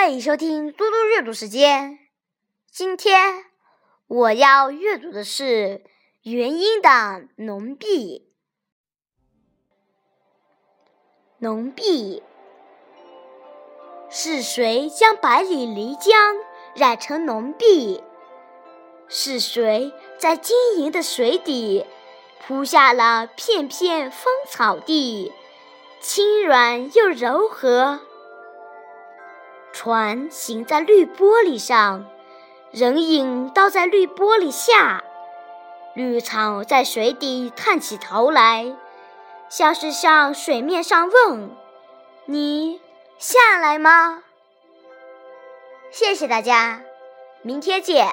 欢迎收听嘟嘟阅读时间。今天我要阅读的是元音的浓碧。浓碧是谁将百里漓江染成浓碧？是谁在晶莹的水底铺下了片片芳草地，轻软又柔和？船行在绿玻璃上，人影倒在绿玻璃下，绿草在水底探起头来，像是向水面上问：“你下来吗？”谢谢大家，明天见。